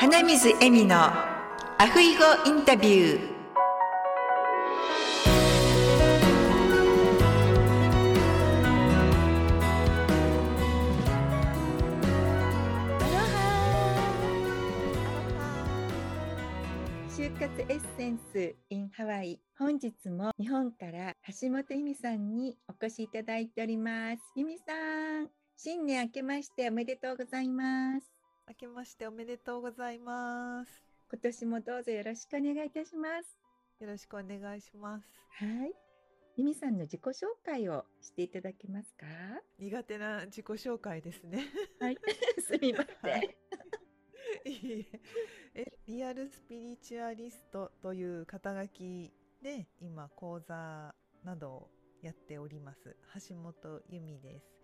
花水恵美のアフイゴインタビュー。就活エッセンス in ハワイ。本日も日本から橋本由美さんにお越しいただいております。由美さん新年明けましておめでとうございます。明けましておめでとうございます。今年もどうぞよろしくお願いいたしますよろしくお願いします。はい由美さんの自己紹介をしていただけますか？苦手な自己紹介ですね。はい すみません、はいいいええリアルスピリチュアリストという肩書きで今講座などをやっております橋本由美です。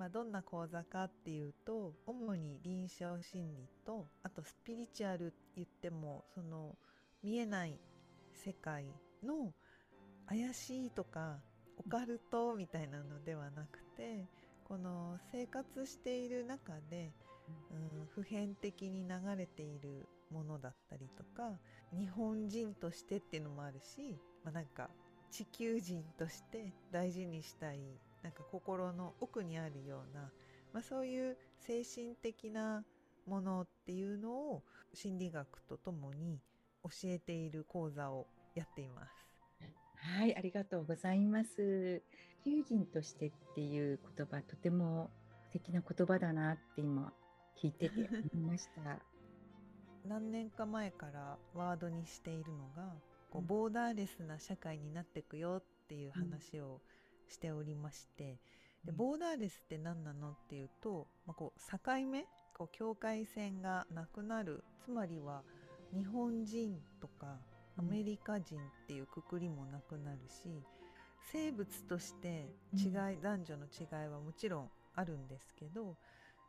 まあ、どんな講座かっていうと主に臨床心理とあとスピリチュアル言ってもその見えない世界の怪しいとかオカルトみたいなのではなくてこの生活している中で、うん、普遍的に流れているものだったりとか日本人としてっていうのもあるし、まあ、なんか地球人として大事にしたいなんか心の奥にあるような、まあ、そういう精神的なものっていうのを心理学とともに教えている講座をやっています。はい、ありがとうございます。地球人としてっていう言葉、とても素敵な言葉だなって今聞いてて思いました。何年か前からワードにしているのがこううんボーダーレスな社会になっていくよっていう話をしておりまして、でうん。ボーダーレスって何なのっていうと、まあ、こう境目こう境界線がなくなるつまりは日本人とかアメリカ人っていうくくりもなくなるし、生物として違い、男女の違いはもちろんあるんですけど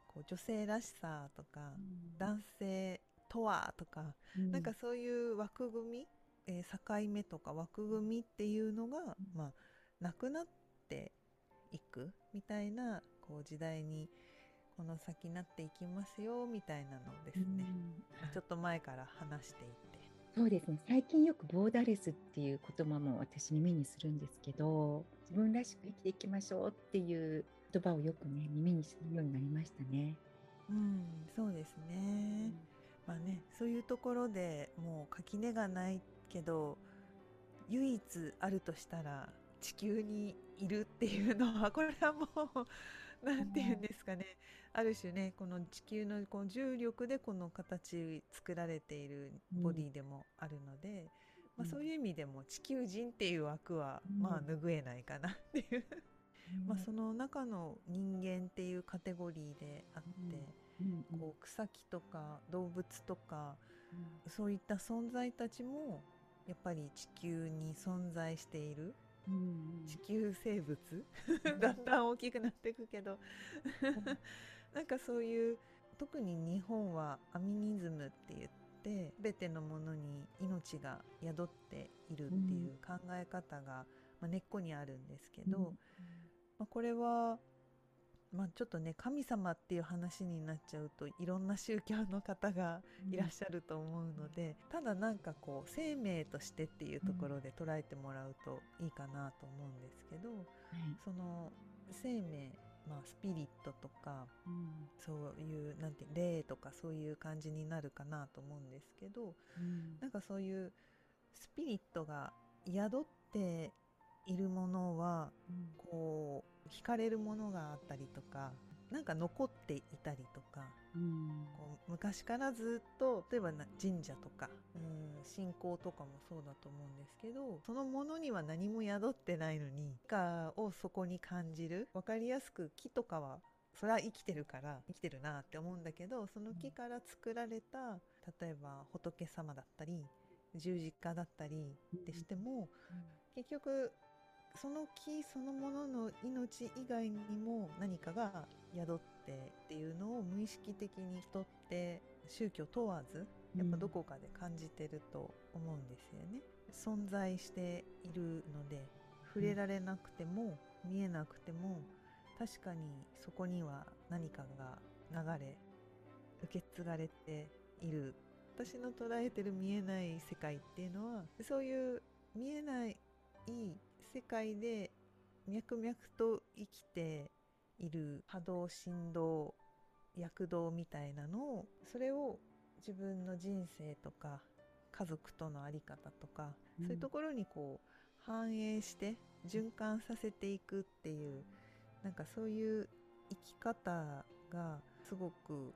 こう女性らしさとか男性とはとか、うん。なんかそういう枠組み、えー境目とか枠組みっていうのが、まあ、なくなっていくみたいなこう時代にこの先なっていきますよみたいなのをですね、うんちょっと前から話していて。そうですね最近よくボーダーレスっていう言葉も私耳にするんですけど自分らしく生きていきましょうっていう言葉をよくね耳にするようになりましたね。うん、そうですね。まあね、そういうところでもう垣根がないけど唯一あるとしたら地球にいるっていうのはこれはもうなんて言うんですかね。ある種ねこの地球のこの重力でこの形作られているボディでもあるので、まあ、うんそういう意味でも地球人っていう枠はうん。まあ拭えないかなっていう、まあその中の人間っていうカテゴリーであって。こう草木とか動物とかそういった存在たちもやっぱり地球に存在しているうん地球生物？だんだん大きくなっていくけど。なんかそういう特に日本はアミニズムって言って全てのものに命が宿っているっていう考え方が、まあ、根っこにあるんですけど、まあ、これは、まあ、ちょっとね神様っていう話になっちゃうといろんな宗教の方がいらっしゃると思うので、ただなんかこう生命としてっていうところで捉えてもらうといいかなと思うんですけど、はいその生命、まあ、スピリットとかうん。そういうなんて霊とかそういう感じになるかなと思うんですけどうん。なんかそういうスピリットが宿っているものはこう惹かれるものがあったりとかなんか残っていたりとかうん。こう昔からずっと例えばな神社とかうん信仰とかもそうだと思うんですけどそのものには何も宿ってないのに何かをそこに感じる分かりやすく木とかはそれは生きてるから生きてるなって思うんだけどその木から作られた例えば仏様だったり十字架だったりってしても結局その木そのものの命以外にも何かが宿ってっていうのを無意識的に人って宗教問わずやっぱどこかで感じてると思うんですよね。存在しているので触れられなくても見えなくても確かにそこには何かが流れ受け継がれている私の捉えてる見えない世界っていうのはそういう見えない世界で脈々と生きている波動振動躍動みたいなのをそれを自分の人生とか家族との在り方とか、うん、そういうところにこう反映して循環させていくっていうなんかそういう生き方がすごく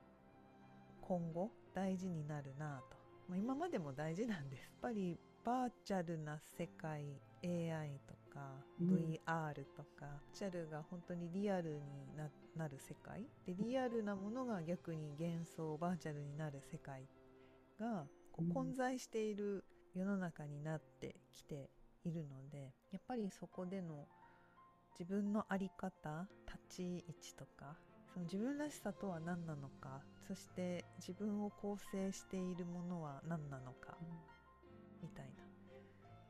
今後大事になるなと、まあ、今までも大事なんです。やっぱりバーチャルな世界 AI とか VR とか、バーチャルが本当にリアルになる世界？でリアルなものが逆に幻想バーチャルになる世界がこう混在している世の中になってきているのでやっぱりそこでの自分の在り方立ち位置とかその自分らしさとは何なのかそして自分を構成しているものは何なのか、みたいな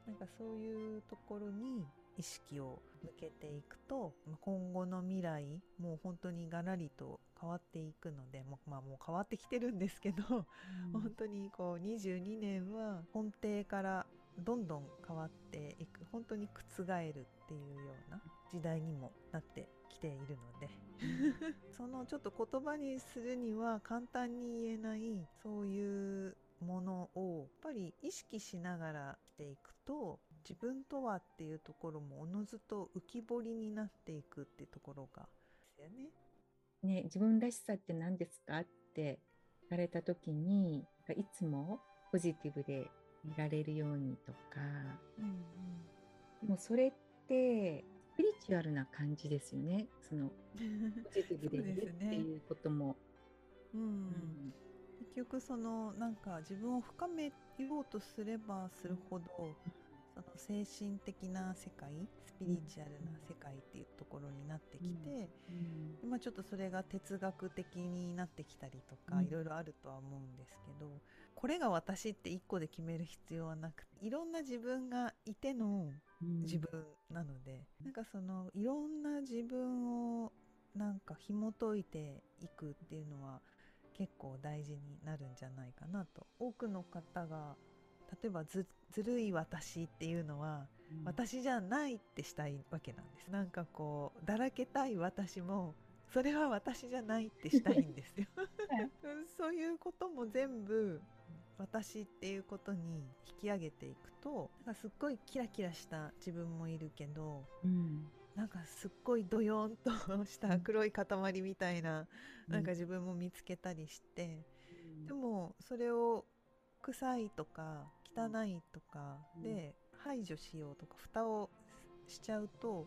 なんかそういうところに意識を向けていくと今後の未来もう本当にがらりと変わっていくのでも,、まあ、もう変わってきてるんですけど、うん、本当にこう22年は根底からどんどん変わっていく本当に覆るっていうような時代にもなってきているので そのちょっと言葉にするには簡単に言えないそういうり意識しながらしていくと自分とはっていうところもおのずと浮き彫りになっていくっていうところがですよね。ね自分らしさって何ですかって言われた時にいつもポジティブでいられるようにとか、うんうん、もうそれってスピリチュアルな感じですよね。その ポジティブでいるっていうことも。うん、うん。結局そのなんか自分を深めようとすればするほどその精神的な世界スピリチュアルな世界っていうところになってきて、うん。うん、ちょっとそれが哲学的になってきたりとか、いろいろあるとは思うんですけどこれが私って1個で決める必要はなくていろんな自分がいての自分なので、うん、なんかそのいろんな自分をなんか紐解いていくっていうのは結構大事になるんじゃないかなと。多くの方が例えばずるい私っていうのは、うん、私じゃないってしたいわけなんです。なんかこうだらけたい私もそれは私じゃないってしたいんですよ。そういうことも全部私っていうことに引き上げていくとなんかすっごいキラキラした自分もいるけど、うん、なんかすっごいドヨンとした黒い塊みたいな、うん、なんか自分も見つけたりして、うん、でもそれを臭いとか汚いとかで排除しようとか蓋をしちゃうと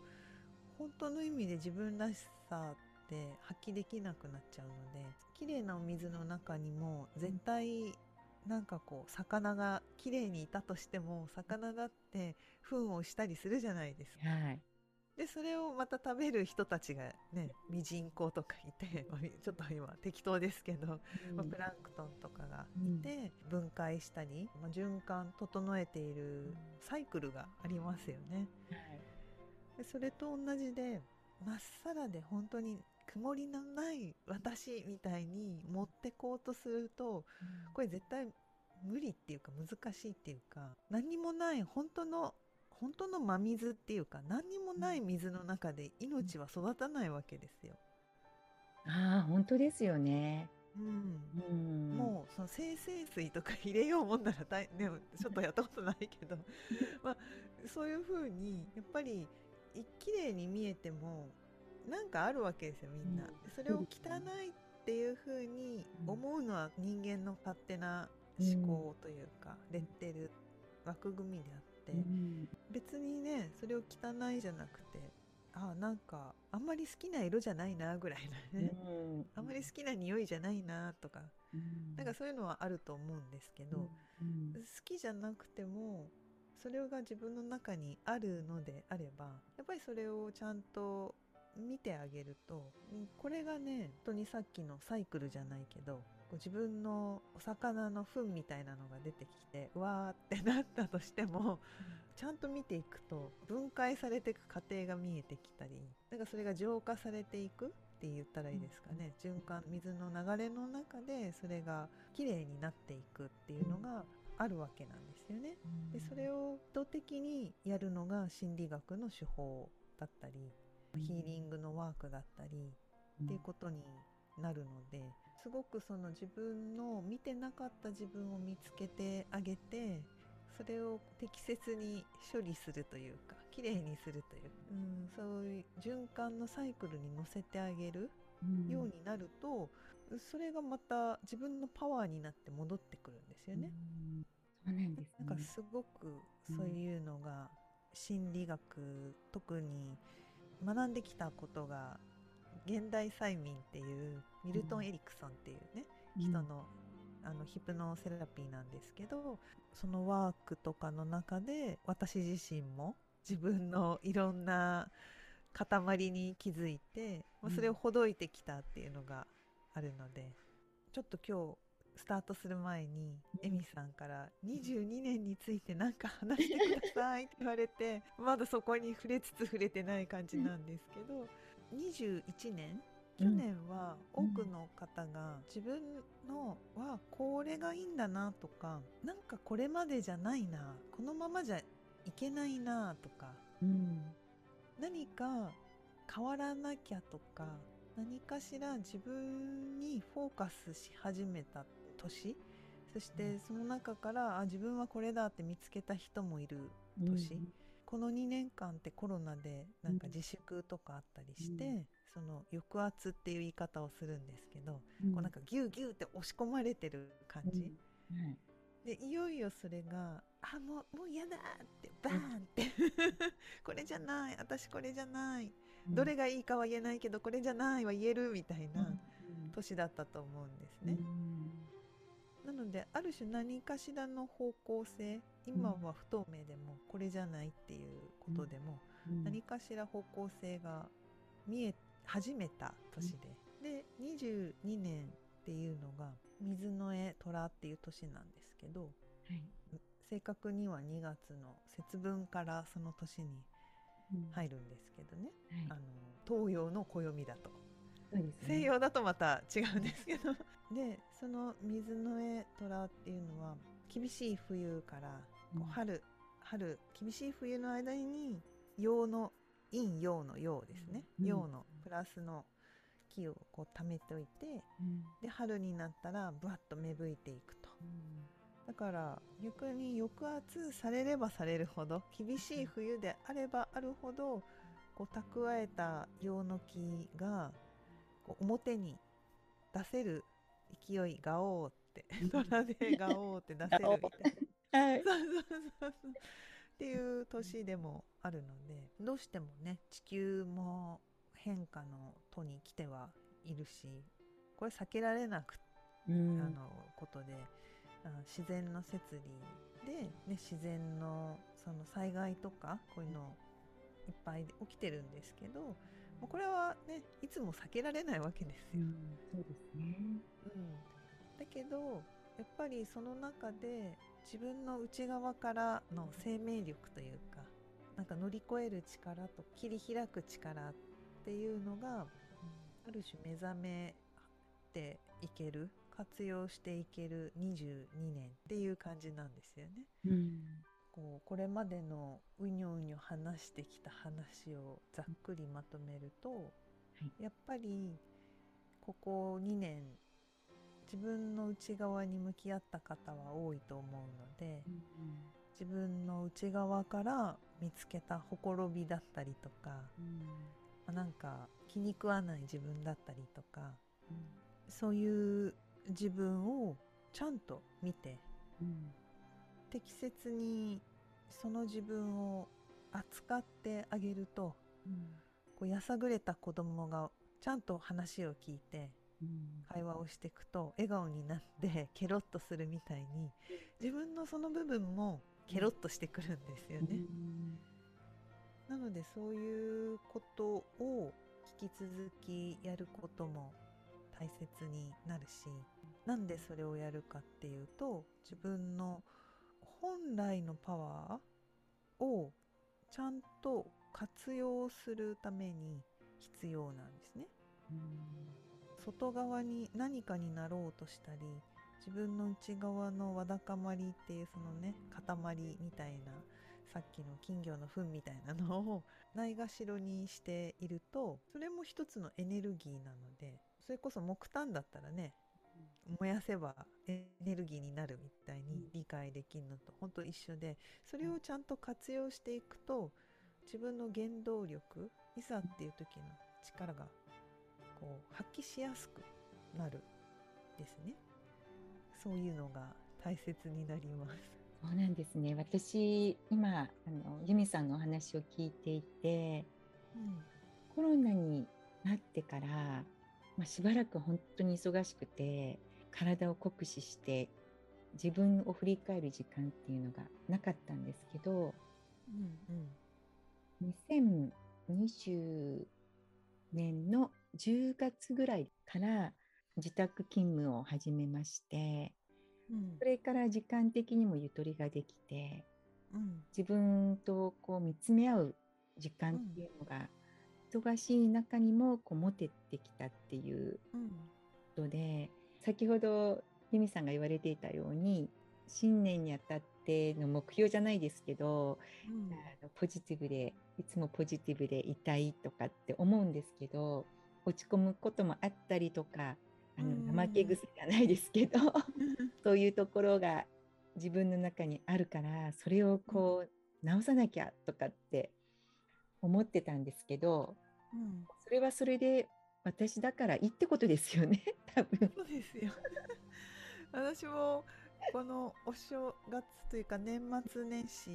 本当の意味で自分らしさって発揮できなくなっちゃうので綺麗なお水の中にも絶対なんかこう魚が綺麗にいたとしても魚だって糞をしたりするじゃないですか。はいでそれをまた食べる人たちがねミジンコとかいて ちょっと今適当ですけど、うん、まあ、プランクトンとかがいて、うん、分解したり、まあ、循環整えているサイクルがありますよね。はい、でそれと同じでまっさらで本当に曇りのない私みたいに持ってこうとすると、うん、これ絶対無理っていうか難しいっていうか何もない本当の本当の真水っていうか何にもない水の中で命は育たないわけですよ。ああ本当ですよね。うん、うん、もうその生成水とか入れようもんなら大、ね、ちょっとやったことないけど。まあ、そういうふうにやっぱり綺麗に見えてもなんかあるわけですよみんな。それを汚いっていうふうに思うのは人間の勝手な思考というか、レッテル枠組みであって、別にねそれを汚いじゃなくてあなんかあんまり好きな色じゃないなぐらいなね、あんまり好きな匂いじゃないなとか、なんかそういうのはあると思うんですけど、好きじゃなくてもそれが自分の中にあるのであればやっぱりそれをちゃんと見てあげるとこれがね本当にさっきのサイクルじゃないけど自分のお魚の糞みたいなのが出てきてうわーってなったとしても、うん、ちゃんと見ていくと分解されていく過程が見えてきたりなんかそれが浄化されていくって言ったらいいですかね。循環水の流れの中でそれがきれいになっていくっていうのがあるわけなんですよね。でそれを意図的にやるのが心理学の手法だったりヒーリングのワークだったりっていうことになるのですごくその自分の見てなかった自分を見つけてあげてそれを適切に処理するというかきれいにするという、うん、そういう循環のサイクルに乗せてあげるようになると、それがまた自分のパワーになって戻ってくるんですよね。そうなんです、ね、なんかすごくそういうのが心理学、特に学んできたことが現代催眠っていうミルトン・エリクソンっていうね、人のあのヒプノセラピーなんですけどそのワークとかの中で私自身も自分のいろんな塊に気づいて、まあ、それをほどいてきたっていうのがあるので、ちょっと今日スタートする前にエミさんから22年について何か話してくださいって言われてまだそこに触れつつ触れてない感じなんですけど21年去年は多くの方が自分のはこれがいいんだなとかなんかこれまでじゃないなこのままじゃいけないなとか、うん、何か変わらなきゃとか何かしら自分にフォーカスし始めた年そしてその中からあ自分はこれだって見つけた人もいる年、うん、この2年間ってコロナでなんか自粛とかあったりして、うん、その抑圧っていう言い方をするんですけど、うん、こうなんかギューギューって押し込まれてる感じ、でいよいよそれがあもうもう嫌だってバーンって。これじゃない。私これじゃない、どれがいいかは言えないけどこれじゃないは言えるみたいな年だったと思うんですね。なのである種何かしらの方向性今は不透明でもこれじゃないっていうことでも、何かしら方向性が見え始めた年で、で22年っていうのが水の絵虎っていう年なんですけど、はい、正確には2月の節分からその年に入るんですけどね、うんはい、あの東洋の暦だと、ね、西洋だとまた違うんですけど。でその水の絵虎っていうのは厳しい冬からこう春、うん、春厳しい冬の間に陽の陰陽の陽ですね、うん、陽のプラスの木をこう貯めておいて、で春になったらぶわっと芽吹いていくと。だから逆に抑圧されればされるほど厳しい冬であればあるほどこう蓄えた陽の木がこう表に出せる勢いがおうって虎でがおうって出せるみたいな。はい、そうそうそうそう。っていう年でもあるのでどうしてもね地球も変化の途に来てはいるしこれ避けられなく、うん、あのことで自然の摂理で、ね、自然のその災害とかこういうのいっぱい起きてるんですけどもうこれはねいつも避けられないわけですよ。うん、そうですね、うん、だけどやっぱりその中で自分の内側からの生命力というかなんか乗り越える力と切り開く力っていうのが、ある種目覚めていける活用していける22年っていう感じなんですよね。うん、こうこれまでのうにょうにょ話してきた話をざっくりまとめると、はい、やっぱりここ2年自分の内側に向き合った方は多いと思うので、うん、自分の内側から見つけたほころびだったりとか、うん、なんか気に食わない自分だったりとか、うん、そういう自分をちゃんと見て、うん、適切にその自分を扱ってあげると、うん、こうやさぐれた子供がちゃんと話を聞いて、うん、会話をしていくと笑顔になってケロッとするみたいに自分のその部分もケロッとしてくるんですよね。なのでそういうことを引き続きやることも大切になるしなんでそれをやるかっていうと自分の本来のパワーをちゃんと活用するために必要なんですね。外側に何かになろうとしたり自分の内側のわだかまりっていうそのね塊みたいなさっきの金魚の糞みたいなのをないがしろにしているとそれも一つのエネルギーなのでそれこそ木炭だったらね燃やせばエネルギーになるみたいに理解できるのと本当一緒でそれをちゃんと活用していくと自分の原動力いざっていう時の力がこう発揮しやすくなるですね。そういうのが大切になりますそうなんですね。私今あの由美さんのお話を聞いていて、うん、コロナになってから、まあ、しばらく本当に忙しくて体を酷使して自分を振り返る時間っていうのがなかったんですけど、うんうん、2020年の10月ぐらいから自宅勤務を始めまして、うん、それから時間的にもゆとりができて、うん、自分とこう見つめ合う時間っていうのが、忙しい中にもこう持ててきたっていうことで、先ほど由美さんが言われていたように新年にあたっての目標じゃないですけど、うん、あのポジティブでいつもポジティブでいたいとかって思うんですけど落ち込むこともあったりとかあの怠け癖じゃないですけどそういうところが自分の中にあるからそれをこう直さなきゃとかって思ってたんですけど、うん、それはそれで私だからいいってことですよね 多分。そうですよ。私もこのお正月というか年末年始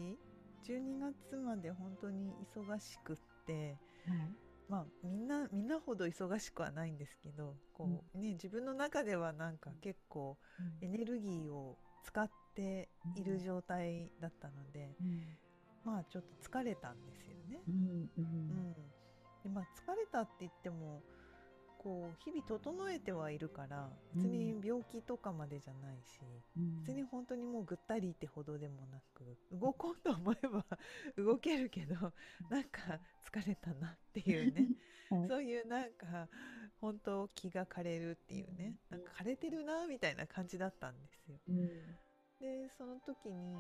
12月まで本当に忙しくって、はい、まあみんなみんなほど忙しくはないんですけどこう、ね、自分の中ではなんか結構エネルギーを使っている状態だったので、うん、まあちょっと疲れたんですよね。うん。うん、でまあ、疲れたって言ってもこう日々整えてはいるから別に病気とかまでじゃないし、うん、別に本当にもうぐったりってほどでもなく動こうと思えば 動けるけどなんか疲れたなっていうね、はい、そういうなんか本当気が枯れるっていうね。なんか枯れてるなみたいな感じだったんですよ。うん、でその時に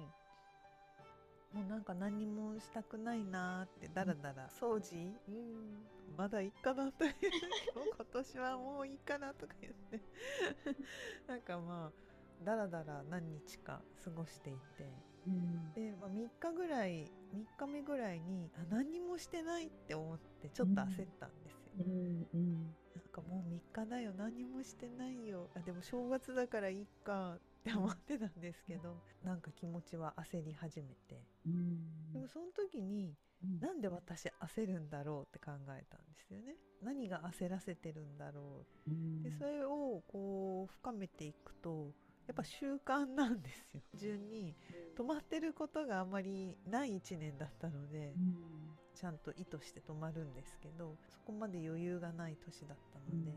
もうなんか何もしたくないなってだらだら掃除？うんまだいいかなという。今年はもういいかなとか言って。なんかまあだらだら何日か過ごしていて、うん、で、まあ、3日ぐらい3日目ぐらいにあ何もしてないって思ってちょっと焦ったんですよ。うん。うん、なんかもう3日だよ何もしてないよ。あでも正月だからいいかって思ってたんですけどなんか気持ちは焦り始めて、でもその時になんで私焦るんだろうって考えたんですよね。何が焦らせてるんだろう、でそれをこう深めていくとやっぱ習慣なんですよ。順に止まってることがあまりない1年だったので、ちゃんと意図して止まるんですけどそこまで余裕がない年だったので、や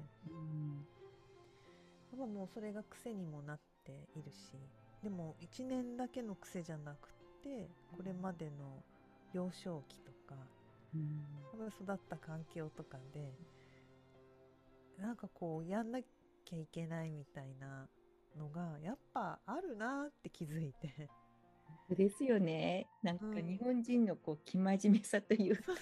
っぱもうそれが癖にもなってているしでも1年だけの癖じゃなくてこれまでの幼少期とか、うん、育った環境とかでなんかこうやんなきゃいけないみたいなのがやっぱあるなって気づいて。ですよね。なんか日本人のこう生真面目さというか、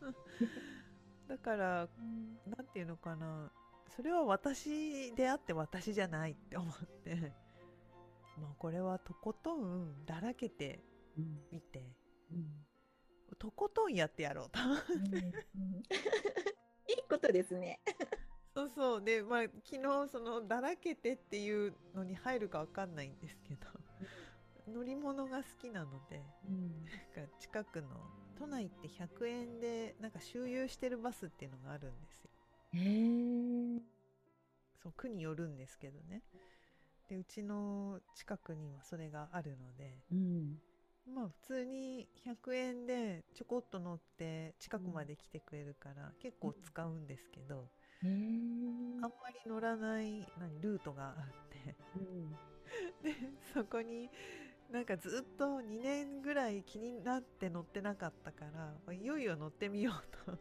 うん、だから、うん、なんていうのかな。それは私であって私じゃないって思って。まあこれはとことんだらけてみて、うん、とことんやってやろうと。いいことですね。そうそう。でまあ昨日そのだらけてっていうのに入るか分かんないんですけど。乗り物が好きなので、うん、なんか近くの都内って100円でなんか周遊してるバスっていうのがあるんですよ。へそう区によるんですけどね。でうちの近くにはそれがあるので、うん、まあ普通に100円でちょこっと乗って近くまで来てくれるから結構使うんですけど、うん、あんまり乗らない何ルートがあって、うん、でそこになんかずっと2年ぐらい気になって乗ってなかったからいよいよ乗ってみようと。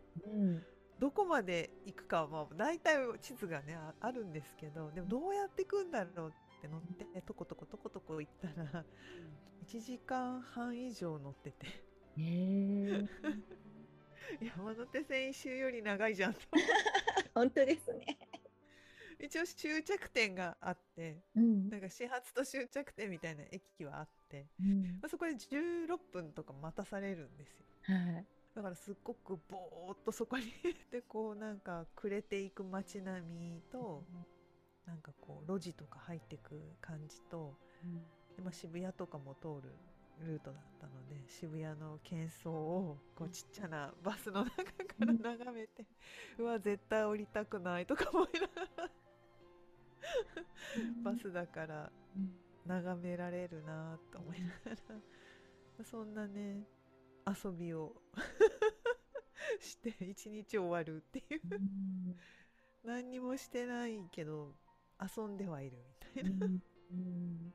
どこまで行くかはまあ大体地図がねああるんですけどでもどうやって行くんだろうって乗ってとことことことこ行ったら1時間半以上乗ってて。山手線一周より長いじゃんと。本当ですね。一応終着点があってうん。なんか始発と終着点みたいな駅はあって、うん。まあ、そこで16分とか待たされるんですよ。はい。だからすっごくぼーっとそこにでこうなんか暮れていく街並みとなんかこう路地とか入ってく感じとで、まあ、渋谷とかも通るルートだったので渋谷の喧騒をこうちっちゃなバスの中から眺めて、うわ絶対降りたくないとか思いながらバスだからうん。眺められるなと思いながらそんなね遊びを して一日終わるっていう。うん。何にもしてないけど遊んではいるみたいな、うん。うん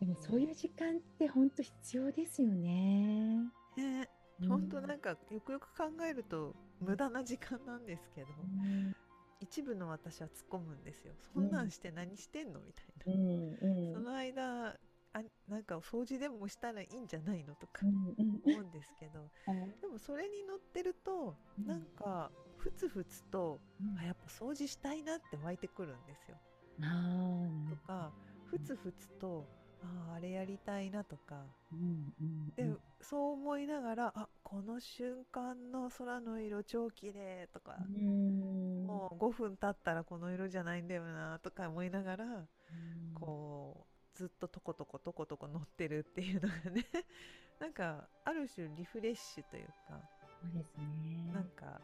でもそういう時間って本当必要ですよね。ね本当なんかよくよく考えると無駄な時間なんですけど、うん。一部の私は突っ込むんですよ。そんなんして何してんのみたいな、うんうん。その間あなんか掃除でもしたらいいんじゃないのとか思うんですけどはいでもそれに乗ってるとなんかふつふつとあやっぱ掃除したいなって湧いてくるんですよ。とかふつふつとあーあれやりたいなとか。うんうんで、そう思いながらあこの瞬間の空の色超綺麗とか、うん。もう5分経ったらこの色じゃないんだよなとか思いながらうん。こうずっととことことことこ乗ってるっていうのがね なんかある種リフレッシュというかそうですね。なんか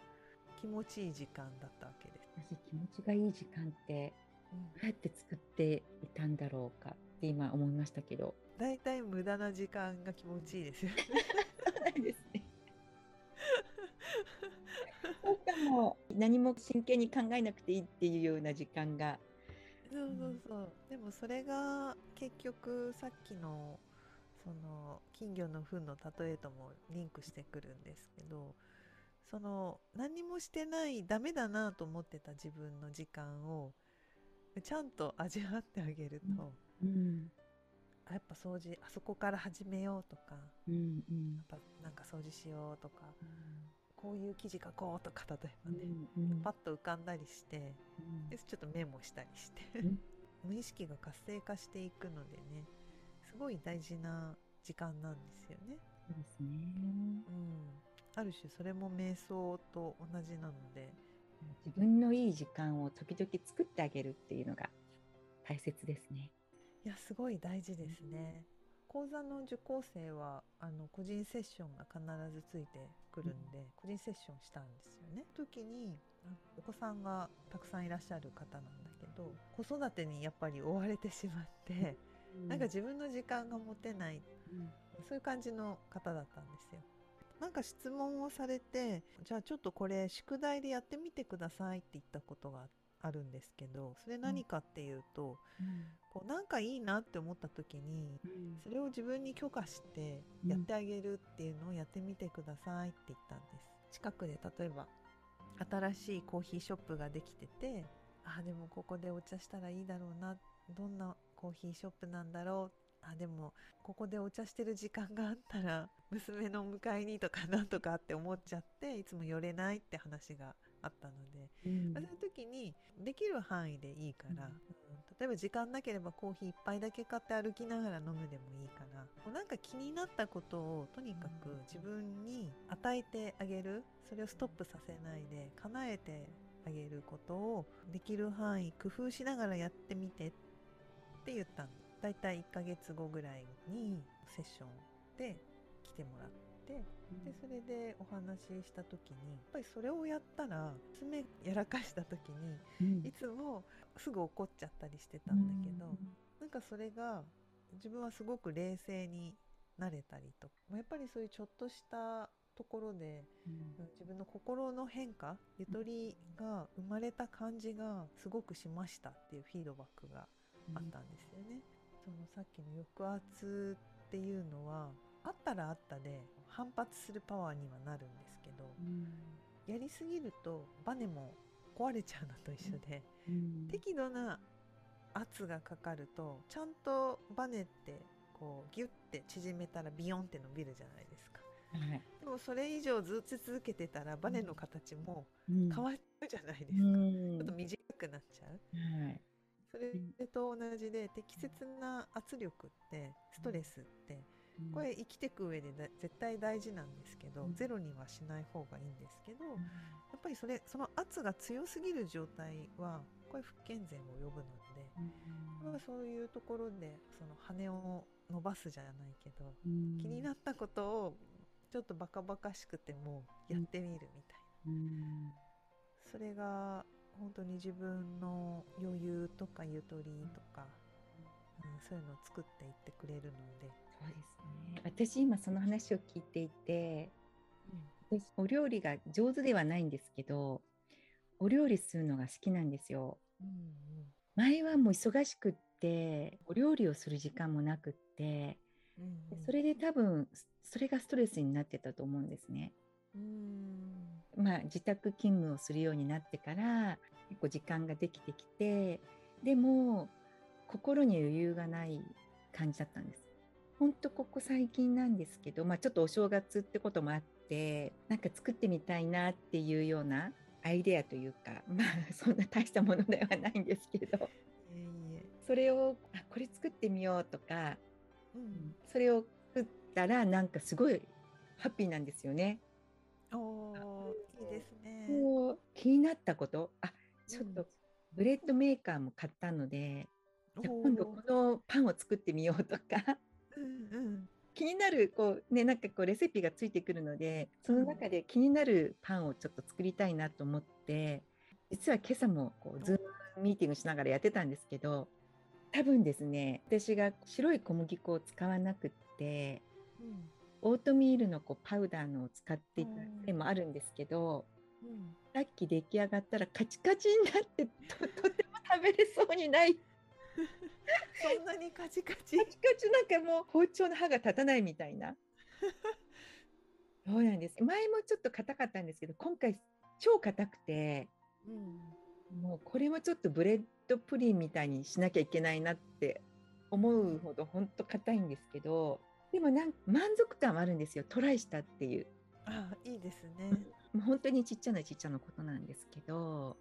気持ちいい時間だったわけで。す。私気持ちがいい時間ってどうやって作っていたんだろうかって今思いましたけど。だいたい無駄な時間が気持ちいいですよね。なんですね。も何も真剣に考えなくていいっていうような時間が。そうそうそう。でもそれが結局さっきのその金魚の糞の例えともリンクしてくるんですけどその何もしてないダメだなと思ってた自分の時間をちゃんと味わってあげると、うん。あやっぱ掃除あそこから始めようとか。うんうん。やっぱなんか掃除しようとか。こういう記事書こうとか例えばね、うんうん。パッと浮かんだりして。うん。でちょっとメモしたりして。うん。無意識が活性化していくのでね。すごい大事な時間なんですよね。そうですね。うん、ある種それも瞑想と同じなので。自分のいい時間を時々作ってあげるっていうのが大切ですね。いやすごい大事ですね。講座の受講生はあの個人セッションが必ずついてくるんで、個人セッションしたんですよね。時にあお子さんがたくさんいらっしゃる方なんだけど子育てにやっぱり追われてしまって、なんか自分の時間が持てないうんそういう感じの方だったんですよ。なんか質問をされて、じゃあちょっとこれ宿題でやってみてくださいって言ったことがあるんですけど、それ何かっていうと、こうなんかいいなって思った時に、うんそれを自分に許可してやってあげるっていうのをやってみてくださいって言ったんです。近くで例えば新しいコーヒーショップができてて、あでもここでお茶したらいいだろうな、どんなコーヒーショップなんだろう。あでもここでお茶してる時間があったら娘の迎えにとかなんとかって思っちゃっていつも寄れないって話があったので、うん。まあそういう時にできる範囲でいいから、うん。うん例えば時間なければコーヒー一杯だけ買って歩きながら飲むでもいいからこうなんか気になったことをとにかく自分に与えてあげるそれをストップさせないで叶えてあげることをできる範囲工夫しながらやってみてって言ったの。だいたい1ヶ月後ぐらいにセッションで来てもらってでそれでお話しした時にやっぱりそれをやったら爪やらかした時にうん。いつもすぐ怒っちゃったりしてたんだけど、なんかそれが自分はすごく冷静になれたりとかやっぱりそういうちょっとしたところでうん。うん自分の心の変化ゆとりが生まれた感じがすごくしましたっていうフィードバックがあったんですよね。そのさっきの抑圧っていうのはあったらあったで反発するパワーにはなるんですけどうん。やりすぎるとバネも壊れちゃうのと一緒で、うん。適度な圧がかかるとちゃんとバネってこうギュッて縮めたらビヨンって伸びるじゃないですか。はい。でもそれ以上ずっと続けてたらバネの形もうん。変わっちゃうじゃないですか、うん。ちょっと短くなっちゃう。はい。それと同じで適切な圧力ってストレスってこれ生きていく上でだ絶対大事なんですけど、うん。ゼロにはしない方がいいんですけど、やっぱりそれその圧が強すぎる状態はこれ不健全を呼ぶので、これはそういうところでその羽を伸ばすじゃないけど、うん。気になったことをちょっとバカバカしくてもやってみるみたいな、うん。それが本当に自分の余裕とかゆとりとか、うん、そういうのを作っていってくれるので。そうですね。私今その話を聞いていて私お料理が上手ではないんですけどお料理するのが好きなんですよ。うん前はもう忙しくってお料理をする時間もなくってうんうん。でそれで多分それがストレスになってたと思うんですね。うん。まあ自宅勤務をするようになってから結構時間ができてきてでも心に余裕がない感じだったんです。ほんとここ最近なんですけど、まあ、ちょっとお正月ってこともあってなんか作ってみたいなっていうようなアイデアというかまあ そんな大したものではないんですけど。それをあこれ作ってみようとかうん。それを作ったらなんかすごいハッピーなんですよね。おーいいですね。こう気になったこと？あちょっうんとブレッドメーカーも買ったので、じゃあおー。今度このパンを作ってみようとかうんうん。気になるこう、ね、なんかこうレシピがついてくるのでその中で気になるパンをちょっと作りたいなと思って実は今朝もこうズームミーティングしながらやってたんですけど多分ですね私が白い小麦粉を使わなくってうん。オートミールのこうパウダーのを使っていたうん手もあるんですけど、うん。さっき出来上がったらカチカチになってととても食べれそうにない そんなにカチカチ？カチカチなんかもう包丁の刃が立たないみたいな。そうなんです。前もちょっと硬かったんですけど今回超硬くてうん。もうこれもちょっとブレッドプリンみたいにしなきゃいけないなって思うほど本当硬いんですけどでもなん満足感はあるんですよ。トライしたっていう。あいいですね。もう本当にちっちゃなちっちゃなことなんですけど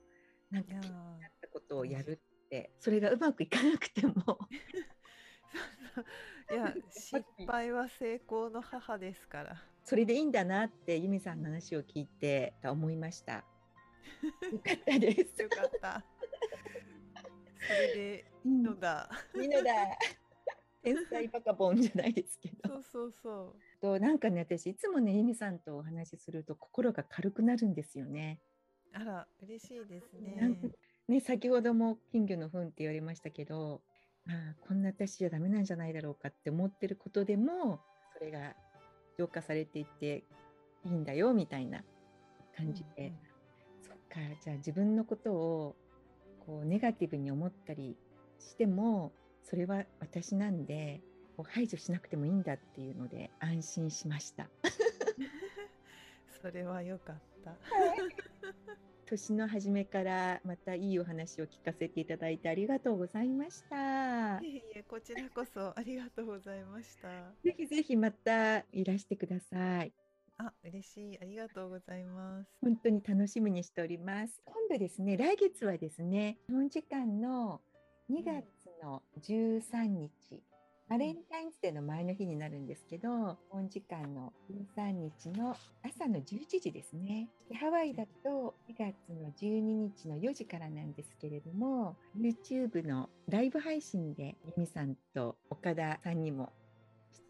なんか気になったことをやるってそれがうまくいかなくても いや失敗は成功の母ですから。それでいいんだなって由美さんの話を聞いて思いました。よかったです。よかった。それでいいのだ。いいのだ。天才バカボンじゃないですけど。そうそうそう。となんかね私いつもね由美さんとお話しすると心が軽くなるんですよね。あら嬉しいですね。ね先ほども金魚の糞って言われましたけど、ああこんな私じゃダメなんじゃないだろうかって思ってることでもそれが浄化されていっていいんだよみたいな感じで。うんそっかじゃあ自分のことをこうネガティブに思ったりしてもそれは私なんでこう排除しなくてもいいんだっていうので安心しました。それは良かった。年の初めからまたいいお話を聞かせていただいてありがとうございました。いえいえこちらこそありがとうございました。ぜひぜひまたいらしてください。あ嬉しいありがとうございます。本当に楽しみにしております。今度ですね、来月はですね、日本時間の2月の13日、バレンタインズデーの前の日になるんですけど、日本時間の13日の朝の11時ですね。でハワイだと2月の12日の4時からなんですけれども、YouTube のライブ配信でユミさんと岡田さんにも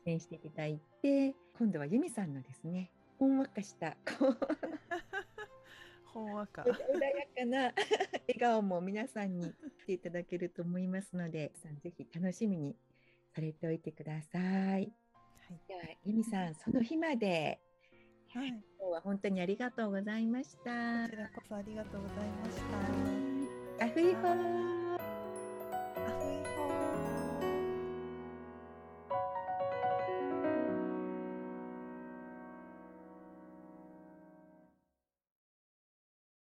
出演していただいて、今度はユミさんのですね、ほんわかした ほんわか。穏やかな笑顔も皆さんにしていただけると思いますので、皆さんぜひ楽しみにされておいてください。はい。では、ゆみさん、その日まで、はい。今日は本当にありがとうございましたこち。らこそありがとうございました。アフー